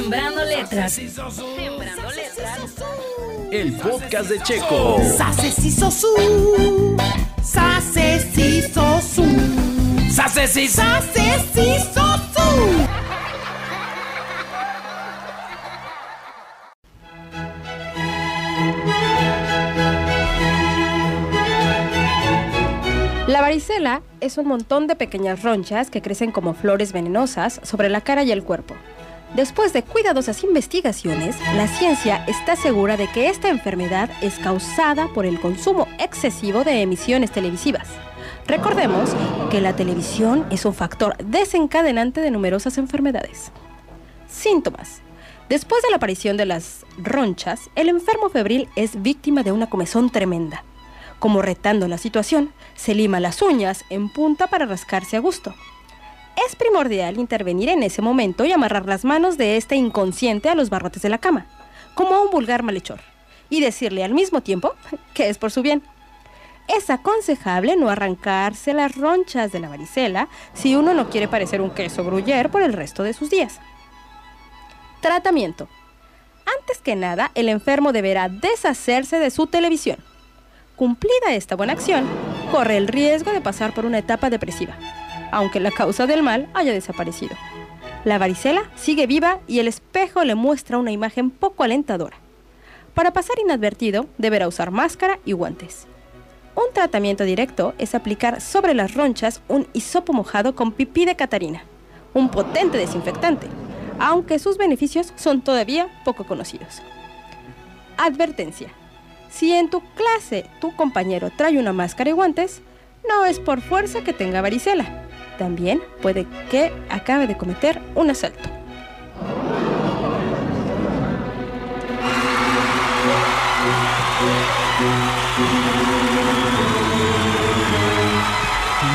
letras. Sembrando letras. El podcast de Checo. Sase si sosu. Sase si sosu. Sase si Sase si sosu. La varicela es un montón de pequeñas ronchas que crecen como flores venenosas sobre la cara y el cuerpo. Después de cuidadosas investigaciones, la ciencia está segura de que esta enfermedad es causada por el consumo excesivo de emisiones televisivas. Recordemos que la televisión es un factor desencadenante de numerosas enfermedades. Síntomas. Después de la aparición de las ronchas, el enfermo febril es víctima de una comezón tremenda. Como retando la situación, se lima las uñas en punta para rascarse a gusto. Es primordial intervenir en ese momento y amarrar las manos de este inconsciente a los barrotes de la cama, como a un vulgar malhechor, y decirle al mismo tiempo que es por su bien. Es aconsejable no arrancarse las ronchas de la varicela si uno no quiere parecer un queso gruyer por el resto de sus días. Tratamiento. Antes que nada, el enfermo deberá deshacerse de su televisión. Cumplida esta buena acción, corre el riesgo de pasar por una etapa depresiva, aunque la causa del mal haya desaparecido. La varicela sigue viva y el espejo le muestra una imagen poco alentadora. Para pasar inadvertido, deberá usar máscara y guantes. Un tratamiento directo es aplicar sobre las ronchas un hisopo mojado con pipí de catarina, un potente desinfectante, aunque sus beneficios son todavía poco conocidos. Advertencia. Si en tu clase tu compañero trae una máscara y guantes, no es por fuerza que tenga varicela. También puede que acabe de cometer un asalto.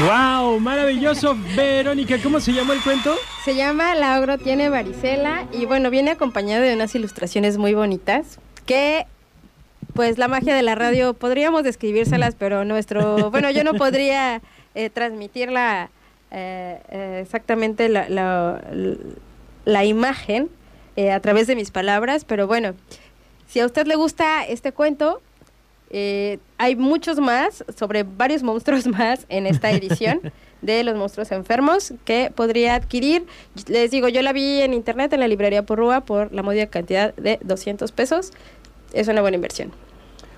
¡Wow! Maravilloso, Verónica. ¿Cómo se llama el cuento? Se llama La ogro tiene varicela y bueno, viene acompañado de unas ilustraciones muy bonitas que pues la magia de la radio podríamos describírselas, pero nuestro, bueno, yo no podría eh, transmitirla eh, eh, exactamente la, la, la imagen eh, a través de mis palabras, pero bueno, si a usted le gusta este cuento, eh, hay muchos más, sobre varios monstruos más en esta edición de Los Monstruos Enfermos que podría adquirir. Les digo, yo la vi en internet en la librería Porrúa por la módica cantidad de 200 pesos. Es una buena inversión.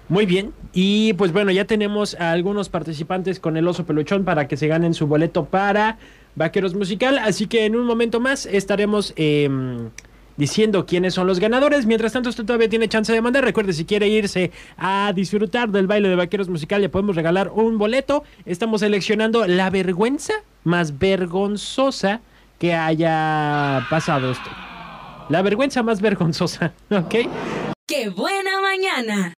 Muy bien. Y pues bueno, ya tenemos a algunos participantes con el oso peluchón para que se ganen su boleto para Vaqueros Musical. Así que en un momento más estaremos eh, diciendo quiénes son los ganadores. Mientras tanto, usted todavía tiene chance de mandar. Recuerde, si quiere irse a disfrutar del baile de Vaqueros Musical, le podemos regalar un boleto. Estamos seleccionando la vergüenza más vergonzosa que haya pasado esto. La vergüenza más vergonzosa, ¿ok? ¡Qué buena mañana!